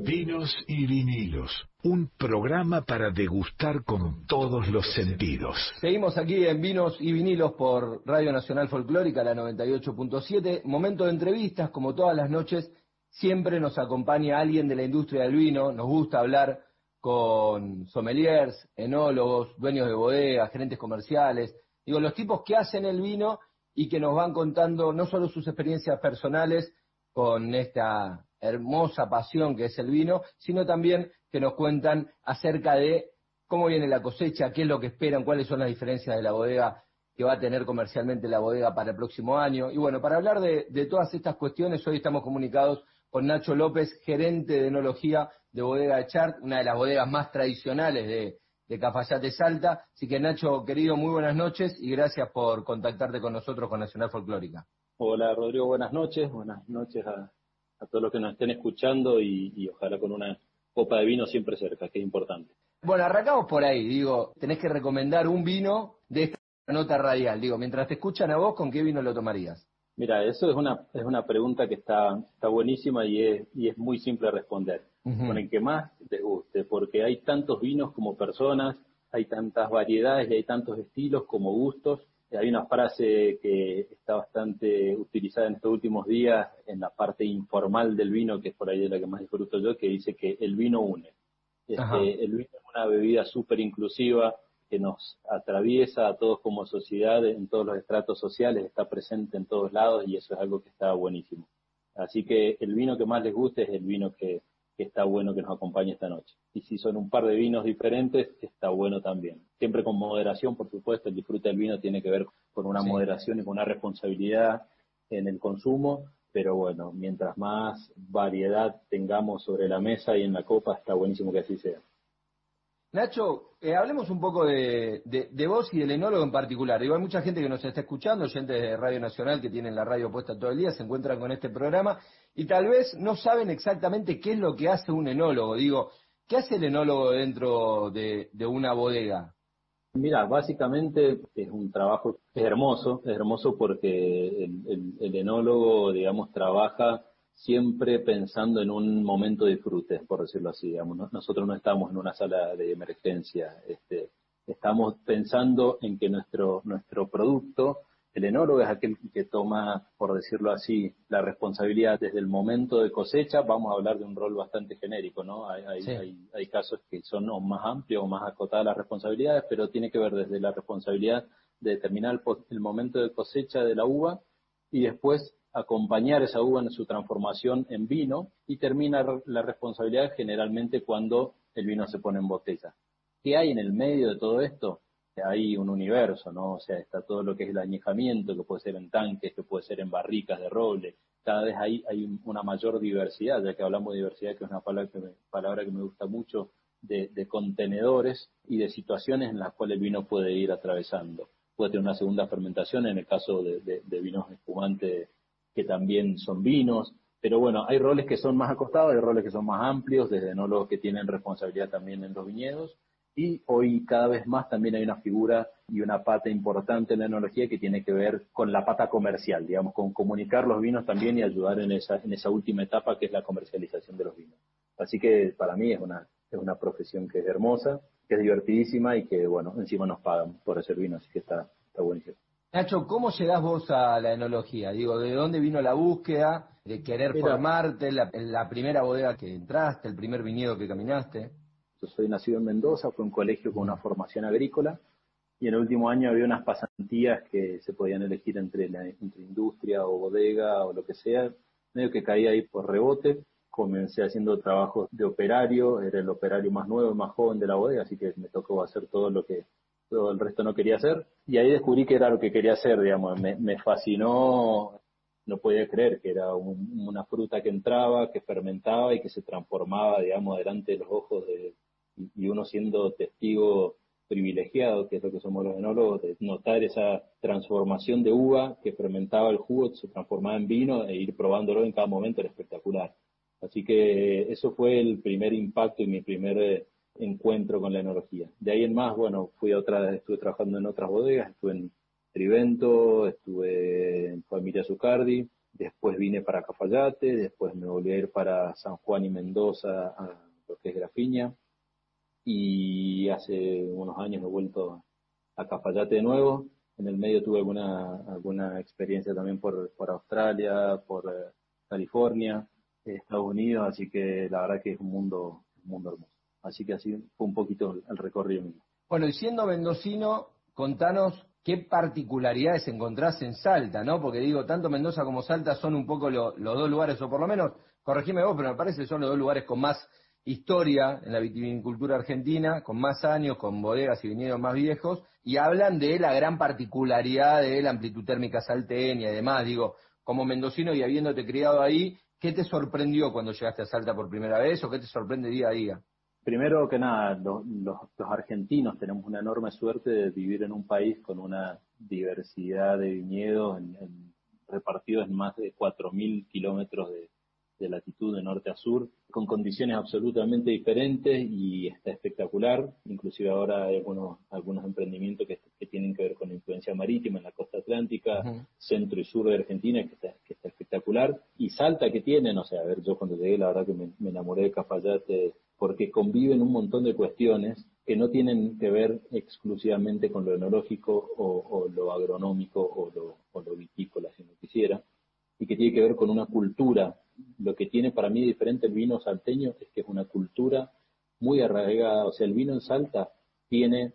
Vinos y vinilos, un programa para degustar con todos los sentidos. Seguimos aquí en Vinos y Vinilos por Radio Nacional Folclórica, la 98.7. Momento de entrevistas, como todas las noches, siempre nos acompaña alguien de la industria del vino. Nos gusta hablar con sommeliers, enólogos, dueños de bodegas, gerentes comerciales. Digo, los tipos que hacen el vino y que nos van contando no solo sus experiencias personales con esta hermosa pasión que es el vino, sino también que nos cuentan acerca de cómo viene la cosecha, qué es lo que esperan, cuáles son las diferencias de la bodega que va a tener comercialmente la bodega para el próximo año. Y bueno, para hablar de, todas estas cuestiones, hoy estamos comunicados con Nacho López, gerente de enología de Bodega de Chart, una de las bodegas más tradicionales de, de Cafayate Salta. Así que Nacho, querido, muy buenas noches y gracias por contactarte con nosotros con Nacional Folclórica. Hola Rodrigo, buenas noches, buenas noches a, a todos los que nos estén escuchando y, ojalá con una copa de vino siempre cerca, que es importante. Bueno, arrancamos por ahí, digo, tenés que recomendar un vino de esta nota radial, digo, mientras te escuchan a vos, ¿con qué vino lo tomarías? Mira, eso es una, es una pregunta que está, está buenísima y es, y es muy simple responder. Con el que más te guste, porque hay tantos vinos como personas, hay tantas variedades y hay tantos estilos como gustos, hay una frase que está bastante utilizada en estos últimos días en la parte informal del vino, que es por ahí de la que más disfruto yo, que dice que el vino une. Este, el vino es una bebida súper inclusiva que nos atraviesa a todos como sociedad en todos los estratos sociales, está presente en todos lados y eso es algo que está buenísimo. Así que el vino que más les guste es el vino que, que está bueno que nos acompañe esta noche. Y si son un par de vinos diferentes, está bueno también. Siempre con moderación, por supuesto, el disfrute del vino tiene que ver con una moderación y con una responsabilidad en el consumo, pero bueno, mientras más variedad tengamos sobre la mesa y en la copa, está buenísimo que así sea. Nacho, eh, hablemos un poco de, de, vos y del enólogo en particular. hay mucha gente que nos está escuchando, gente de Radio Nacional que tienen la radio puesta todo el día, se encuentran con este programa y tal vez no saben exactamente qué es lo que hace un enólogo. Digo, ¿qué hace el enólogo dentro de, una bodega? Mira, básicamente es un trabajo, es hermoso, es hermoso porque el enólogo, digamos, trabaja siempre pensando en un momento de disfrute, por decirlo así. Digamos. Nosotros no estamos en una sala de emergencia, este, estamos pensando en que nuestro, nuestro producto, el enólogo es aquel que toma, por decirlo así, la responsabilidad desde el momento de cosecha. Vamos a hablar de un rol bastante genérico, ¿no? Hay, hay, hay, casos que son más amplios o más acotadas las responsabilidades, pero tiene que ver desde la responsabilidad de determinar el momento de cosecha de la uva y después acompañar esa uva en su transformación en vino y termina la responsabilidad generalmente cuando el vino se pone en botella. ¿Qué hay en el medio de todo esto? Hay un universo, ¿no? O sea, está todo lo que es el añejamiento, que puede ser en tanques, que puede ser en barricas de roble. Cada vez hay, hay una mayor diversidad, ya que hablamos de diversidad, que es una palabra que me, palabra que me gusta mucho, de, contenedores y de situaciones en las cuales el vino puede ir atravesando. Puede tener una segunda fermentación en el caso de, de vinos espumantes que también son vinos, pero bueno, hay roles que son más acostados, hay roles que son más amplios, desde enólogos que tienen responsabilidad también en los viñedos, y hoy cada vez más también hay una figura y una pata importante en la enología que tiene que ver con la pata comercial, digamos, con comunicar los vinos también y ayudar en esa, en esa última etapa que es la comercialización de los vinos. Así que para mí es una, es una profesión que es hermosa, que es divertidísima y que, bueno, encima nos pagan por hacer vino, así que está, está buenísimo. Nacho, ¿cómo llegás vos a la enología? Digo, ¿de dónde vino la búsqueda de querer formarte, la, la, primera bodega que entraste, el primer viñedo que caminaste? Yo soy nacido en Mendoza, fue un colegio con una formación agrícola y en el último año había unas pasantías que se podían elegir entre, industria o bodega o lo que sea. Medio que caí ahí por rebote, comencé haciendo trabajos de operario, era el operario más nuevo, más joven de la bodega, así que me tocó hacer todo lo que todo el resto no quería hacer. Y ahí descubrí que era lo que quería hacer, digamos, me, me fascinó, no podía creer que era una fruta que entraba, que fermentaba y que se transformaba, digamos, delante de los ojos de, y, uno siendo testigo privilegiado, que es lo que somos los enólogos, de notar esa transformación de uva que fermentaba el jugo, se transformaba en vino e ir probándolo en cada momento era espectacular. Así que eso fue el primer impacto y mi primer encuentro con la enología. De ahí en más, bueno, fui a otra, estuve trabajando en otras bodegas, estuve en Trivento, estuve en Familia Zucardi, después vine para Cafayate, después me volví a ir para San Juan y Mendoza, a lo que es Grafiña, y hace unos años he vuelto a Cafayate de nuevo. En el medio tuve alguna, alguna experiencia también por, por Australia, por eh, California, Estados Unidos, así que la verdad que es un mundo, un mundo hermoso. Así que así fue un poquito el recorrido mío. Bueno, y siendo mendocino, contanos qué particularidades encontrás en Salta, ¿no? Porque digo, tanto Mendoza como Salta son un poco los dos lugares, o por lo menos, corregime vos, pero me parece que son los dos lugares con más historia en la vitivinicultura argentina, con más años, con bodegas y viñedos más viejos, y hablan de la gran particularidad de la amplitud térmica salteña y demás. Digo, como mendocino y habiéndote criado ahí, ¿qué te sorprendió cuando llegaste a Salta por primera vez o qué te sorprende día a día? Primero que nada, los, argentinos tenemos una enorme suerte de vivir en un país con una diversidad de viñedos repartidos en más de 4.000 kilómetros de, de latitud de norte a sur, con condiciones absolutamente diferentes y está espectacular. Inclusive ahora hay algunos, algunos emprendimientos que, tienen que ver con influencia marítima en la costa atlántica, centro y sur de Argentina, que está, que está espectacular. Y Salta que tiene, no sé, a ver, yo cuando llegué la verdad que me, enamoré de Cafayate porque conviven un montón de cuestiones que no tienen que ver exclusivamente con lo enológico o, lo agronómico o lo, o lo vitícola, si no quisiera, y que tiene que ver con una cultura lo que tiene para mí diferente el vino salteño es que es una cultura muy arraigada, o sea, el vino en Salta tiene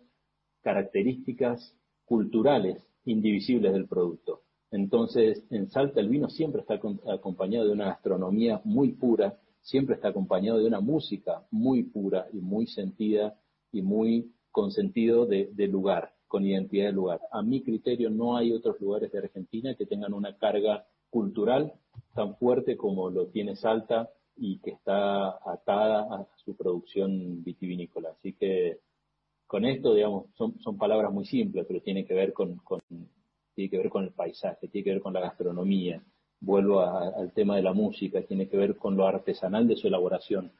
características culturales indivisibles del producto. Entonces, en Salta el vino siempre está acompañado de una gastronomía muy pura, siempre está acompañado de una música muy pura y muy sentida y muy con sentido de, de lugar, con identidad de lugar. A mi criterio no hay otros lugares de Argentina que tengan una carga cultural tan fuerte como lo tiene Salta y que está atada a su producción vitivinícola. Así que con esto, digamos, son, son palabras muy simples, pero tiene que ver con, tiene que ver con el paisaje, tiene que ver con la gastronomía. Vuelvo al tema de la música, tiene que ver con lo artesanal de su elaboración.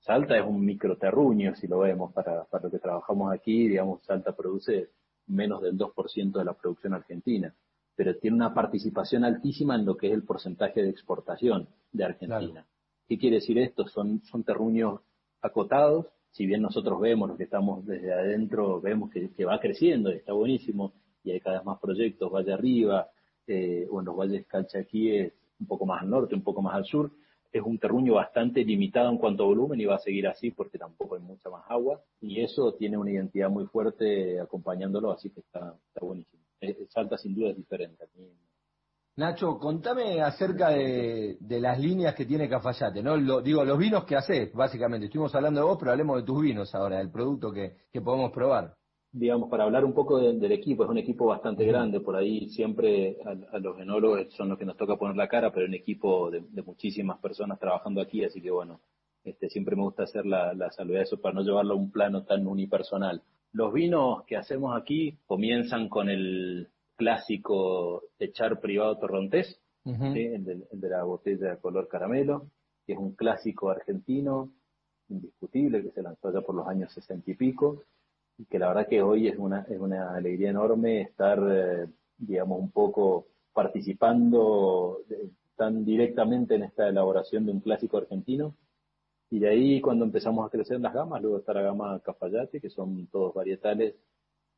Salta es un microterruño, si lo vemos, para, para lo que trabajamos aquí, digamos, Salta produce menos del 2% de la producción argentina pero tiene una participación altísima en lo que es el porcentaje de exportación de Argentina. ¿Qué quiere decir esto? Son, son terruños acotados, si bien nosotros vemos, los que estamos desde adentro, vemos que, va creciendo y está buenísimo, y hay cada vez más proyectos, Valle Arriba, eh, o en los valles Calchaquíes, un poco más al norte, un poco más al sur, es un terruño bastante limitado en cuanto a volumen y va a seguir así porque tampoco hay mucha más agua, y eso tiene una identidad muy fuerte acompañándolo, así que está, está buenísimo. Eh, Salta sin duda es diferente. Nacho, contame acerca de, las líneas que tiene Cafayate, ¿no? Lo, digo, los vinos que haces, básicamente. Estuvimos hablando de vos, pero hablemos de tus vinos ahora, del producto que, podemos probar. Digamos, para hablar un poco del equipo, es un equipo bastante grande, por ahí siempre a, los enólogos son los que nos toca poner la cara, pero un equipo de, muchísimas personas trabajando aquí, así que bueno, este, siempre me gusta hacer la, la salvedad de eso para no llevarlo a un plano tan unipersonal. Los vinos que hacemos aquí comienzan con el clásico echar privado torrontés, el, de, la botella de color caramelo, que es un clásico argentino indiscutible que se lanzó ya por los años sesenta y pico y que la verdad que hoy es una, es una alegría enorme estar, eh, digamos, un poco participando eh, tan directamente en esta elaboración de un clásico argentino y de ahí cuando empezamos a crecer las gamas, luego está la gama Cafayate, que son todos varietales,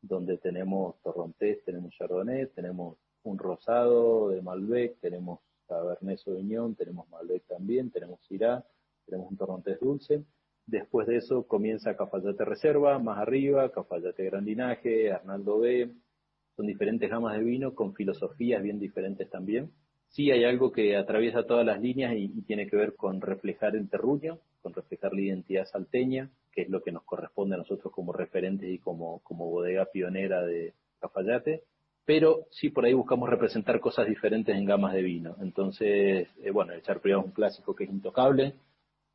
donde tenemos Torrontés, tenemos Chardonnay, tenemos un rosado de Malbec, tenemos Cabernet Sauvignon, tenemos Malbec también, tenemos Syrah, tenemos un Torrontés dulce. Después de eso comienza Cafayate Reserva, más arriba, Cafayate Gran Linaje, Arnaldo B. Son diferentes gamas de vino con filosofías bien diferentes también. Sí hay algo que atraviesa todas las líneas y, tiene que ver con reflejar el terruño, con reflejar la identidad salteña, que es lo que nos corresponde a nosotros como referentes y como, como bodega pionera de Cafayate, pero sí por ahí buscamos representar cosas diferentes en gamas de vino. Entonces, eh, bueno, el Charpriado es un clásico que es intocable,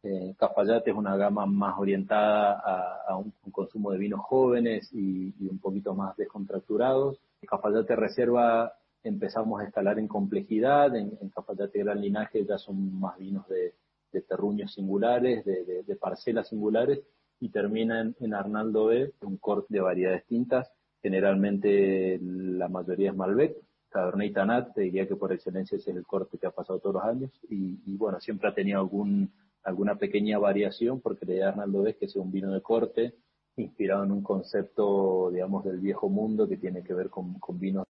eh, Cafayate es una gama más orientada a, un, consumo de vinos jóvenes y, un poquito más descontracturados. Cafayate Reserva empezamos a escalar en complejidad, en, en Cafayate Gran Linaje ya son más vinos de, terruños singulares, de, parcelas singulares, y terminan en Arnaldo B, un corte de variedades distintas, generalmente la mayoría es Malbec, Cabernet Tanat, te diría que por excelencia es el corte que ha pasado todos los años. Y, bueno, siempre ha tenido algún, alguna pequeña variación porque la idea de Arnaldo es que sea un vino de corte inspirado en un concepto, digamos, del viejo mundo que tiene que ver con, con vinos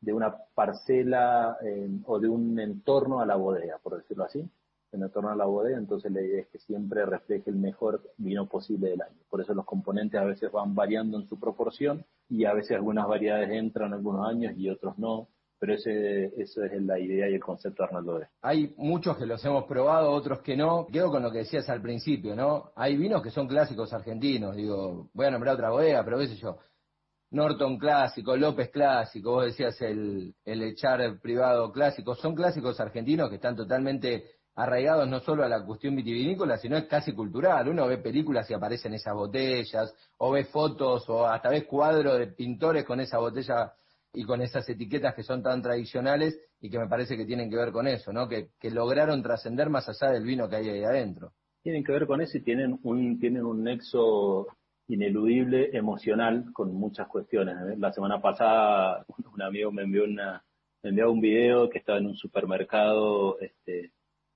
de una parcela eh, o de un entorno a la bodega, por decirlo así, en torno a la bodega, entonces la idea es que siempre refleje el mejor vino posible del año. Por eso los componentes a veces van variando en su proporción y a veces algunas variedades entran algunos años y otros no, pero ese, eso es la idea y el concepto de Arnaldo Hay muchos que los hemos probado, otros que no. Quedo con lo que decías al principio, ¿no? Hay vinos que son clásicos argentinos, digo, voy a nombrar otra bodega, pero qué yo, Norton clásico, López clásico, vos decías el, el echar privado clásico, son clásicos argentinos que están totalmente arraigados no solo a la cuestión vitivinícola, sino es casi cultural. Uno ve películas y aparecen esas botellas, o ve fotos, o hasta ves cuadros de pintores con esa botella y con esas etiquetas que son tan tradicionales y que me parece que tienen que ver con eso, ¿no? Que, que lograron trascender más allá del vino que hay ahí adentro. Tienen que ver con eso y tienen un, tienen un nexo ineludible emocional con muchas cuestiones. ¿eh? La semana pasada un amigo me envió una me envió un video que estaba en un supermercado este,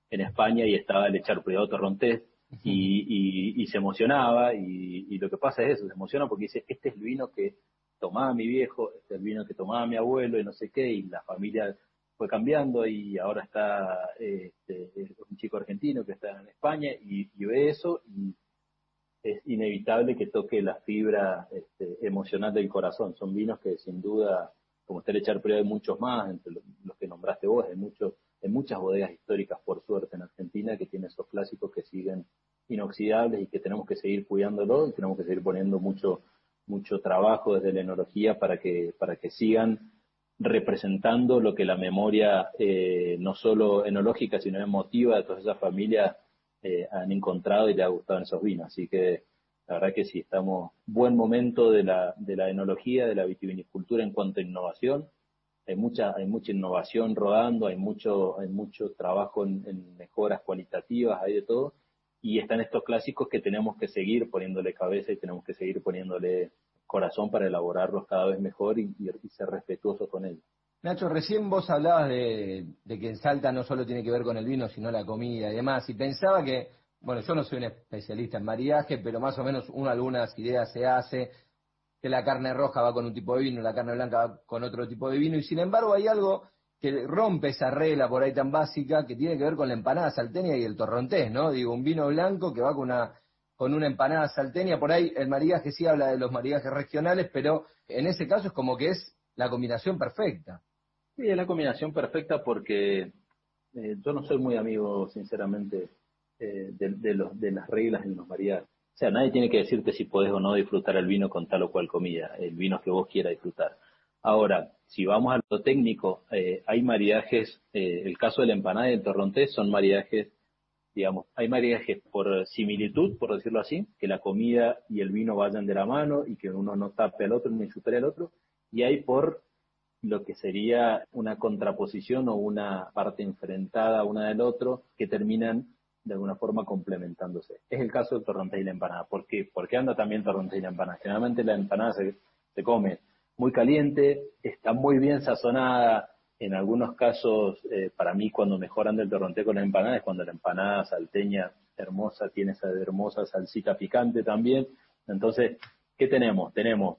en España y estaba el echar privado torrontés y, y, se emocionaba y, y, lo que pasa es eso, se emociona porque dice, este es el vino que tomaba mi viejo, este es el vino que tomaba mi abuelo y no sé qué, y la familia fue cambiando y ahora está este, un chico argentino que está en España y, ve eso y es inevitable que toque la fibra este, emocional del corazón. Son vinos que sin duda, como usted le echar privado hay muchos más, entre los que nombraste vos, hay muchos muchas bodegas históricas, por suerte, en Argentina que tienen esos clásicos que siguen inoxidables y que tenemos que seguir cuidándolo y tenemos que seguir poniendo mucho mucho trabajo desde la enología para que para que sigan representando lo que la memoria eh, no solo enológica sino emotiva de todas esas familias eh, han encontrado y le ha gustado en esos vinos. Así que la verdad que sí estamos buen momento de la de la enología de la vitivinicultura en cuanto a innovación hay mucha, hay mucha innovación rodando, hay mucho, hay mucho trabajo en, mejoras cualitativas, hay de todo, y están estos clásicos que tenemos que seguir poniéndole cabeza y tenemos que seguir poniéndole corazón para elaborarlos cada vez mejor y, ser respetuosos con ellos. Nacho, recién vos hablabas de, que en Salta no solo tiene que ver con el vino, sino la comida y demás, y pensaba que, bueno, yo no soy un especialista en mariaje, pero más o menos uno algunas ideas se hace, que la carne roja va con un tipo de vino, la carne blanca va con otro tipo de vino, y sin embargo hay algo que rompe esa regla por ahí tan básica que tiene que ver con la empanada salteña y el torrontés, ¿no? Digo, un vino blanco que va con una con una empanada salteña, por ahí el maridaje sí habla de los maridajes regionales, pero en ese caso es como que es la combinación perfecta. Sí, es la combinación perfecta porque eh, yo no soy muy amigo, sinceramente, eh, de, de, los, de las reglas en los maridajes. O sea, nadie tiene que decirte si podés o no disfrutar el vino con tal o cual comida, el vino que vos quieras disfrutar. Ahora, si vamos a lo técnico, eh, hay maridajes, eh, el caso de la empanada y el torrontés son maridajes, digamos, hay maridajes por similitud, por decirlo así, que la comida y el vino vayan de la mano y que uno no tape al otro ni supere al otro, y hay por lo que sería una contraposición o una parte enfrentada una del otro que terminan de alguna forma complementándose. Es el caso del torrontés y la empanada. ¿Por qué? Porque anda también torrontés y la empanada. Generalmente la empanada se, se come muy caliente, está muy bien sazonada. En algunos casos, eh, para mí, cuando mejoran del torrontés con la empanada es cuando la empanada salteña hermosa tiene esa hermosa salsita picante también. Entonces, ¿qué tenemos? Tenemos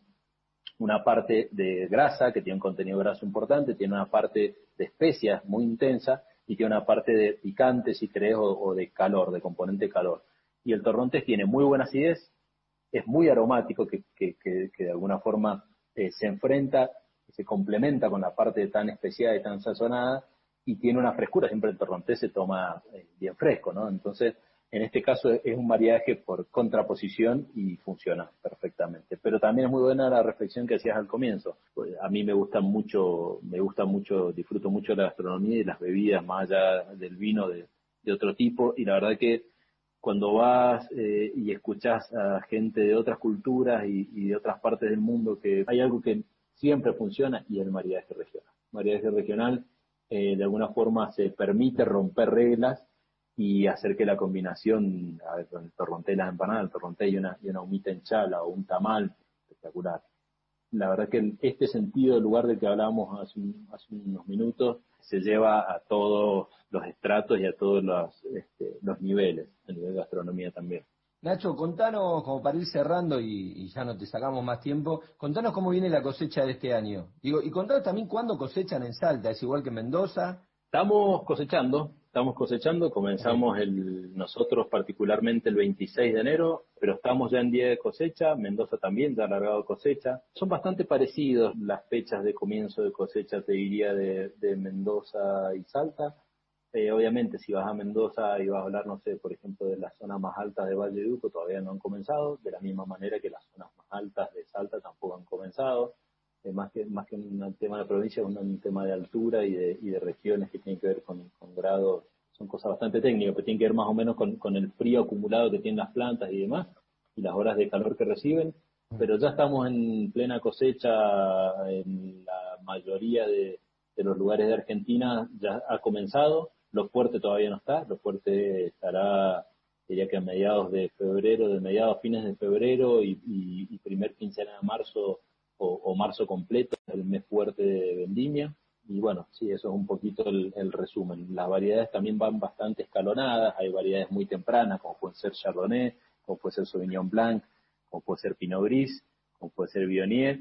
una parte de grasa que tiene un contenido graso importante, tiene una parte de especias muy intensa y tiene una parte de picante, si crees, o, de calor, de componente calor. Y el torrontés tiene muy buena acidez, es muy aromático, que, que, que, de alguna forma eh, se enfrenta, se complementa con la parte tan especial y tan sazonada, y tiene una frescura, siempre el torrontés se toma eh, bien fresco, ¿no? Entonces, en este caso es un mariaje por contraposición y funciona perfectamente. Pero también es muy buena la reflexión que hacías al comienzo. A mí me gusta mucho, me gusta mucho, disfruto mucho la gastronomía y las bebidas más allá del vino de, otro tipo. Y la verdad que cuando vas eh, y escuchas a gente de otras culturas y, de otras partes del mundo que hay algo que siempre funciona y el mariaje regional. Mariaje regional eh, de alguna forma se permite romper reglas y hacer que la combinación, a ver, con el torronté y las empanadas, el torronté y una, y una humita en chala o un tamal, espectacular. la verdad que este sentido, el lugar del que hablábamos hace, unos minutos, se lleva a todos los estratos y a todos los, este, los niveles, a nivel de gastronomía también. Nacho, contanos, como para ir cerrando y, ya no te sacamos más tiempo, contanos cómo viene la cosecha de este año. Digo, y contanos también cuándo cosechan en Salta, ¿es igual que en Mendoza? Estamos cosechando, estamos cosechando, comenzamos el, nosotros particularmente el 26 de enero, pero estamos ya en día de cosecha, Mendoza también ya ha alargado cosecha. Son bastante parecidos las fechas de comienzo de cosecha, te diría, de, Mendoza y Salta. Eh, obviamente, si vas a Mendoza y vas a hablar, no sé, por ejemplo, de las zonas más altas de Valle de Uco, todavía no han comenzado, de la misma manera que las zonas más altas de Salta tampoco han comenzado. Más que más que un tema de provincia, es un tema de altura y de, y de regiones que tienen que ver con, con grados, son cosas bastante técnicas, pero tienen que ver más o menos con, con el frío acumulado que tienen las plantas y demás, y las horas de calor que reciben, pero ya estamos en plena cosecha en la mayoría de, de los lugares de Argentina, ya ha comenzado, lo fuerte todavía no está, lo fuerte estará diría que a mediados de febrero, de mediados fines de febrero y, y, y primer quincena de marzo o, marzo completo, el mes fuerte de vendimia. Y bueno, sí, eso es un poquito el, resumen. Las variedades también van bastante escalonadas, hay variedades muy tempranas, como puede ser Chardonnay, como puede ser Sauvignon Blanc, como puede ser Pinot Gris, como puede ser Viognier,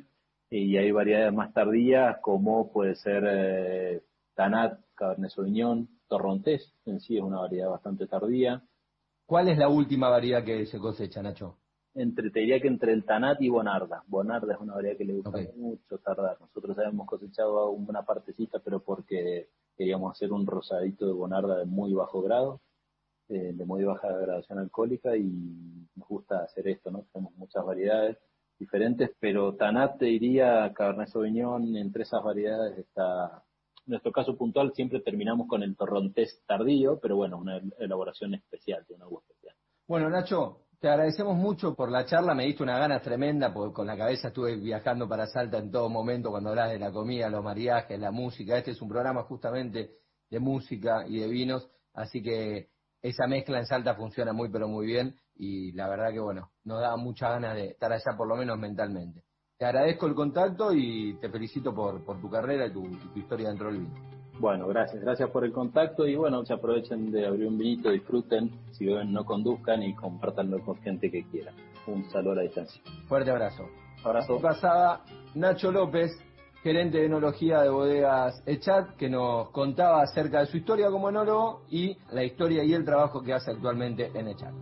y hay variedades más tardías, como puede ser eh, Tanat, Cabernet Sauvignon, Torrontés, en sí es una variedad bastante tardía. ¿Cuál es la última variedad que se cosecha, Nacho? Entre, te diría que entre el Tanat y Bonarda. Bonarda es una variedad que le gusta mucho tardar. Nosotros habíamos cosechado una partecita, pero porque queríamos hacer un rosadito de Bonarda de muy bajo grado, eh, de muy baja gradación alcohólica y nos gusta hacer esto, ¿no? Tenemos muchas variedades diferentes, pero Tanat te diría Cabernet Sauvignon, entre esas variedades está en nuestro caso puntual siempre terminamos con el torrontés tardío, pero bueno, una elaboración especial, de una agua especial. Bueno, Nacho, te agradecemos mucho por la charla, me diste una gana tremenda, porque con la cabeza estuve viajando para Salta en todo momento cuando hablas de la comida, los mariajes, la música. Este es un programa justamente de música y de vinos, así que esa mezcla en Salta funciona muy pero muy bien y la verdad que bueno, nos da mucha ganas de estar allá por lo menos mentalmente. Te agradezco el contacto y te felicito por, por tu carrera y tu, tu historia dentro del vino. Bueno, gracias, gracias por el contacto y bueno, se aprovechen de abrir un vinito, disfruten, si beben no conduzcan y compartanlo con gente que quiera. Un saludo a la distancia. Fuerte abrazo. Abrazo. Pasada Nacho López, gerente de enología de bodegas Echat, que nos contaba acerca de su historia como enólogo y la historia y el trabajo que hace actualmente en Echat.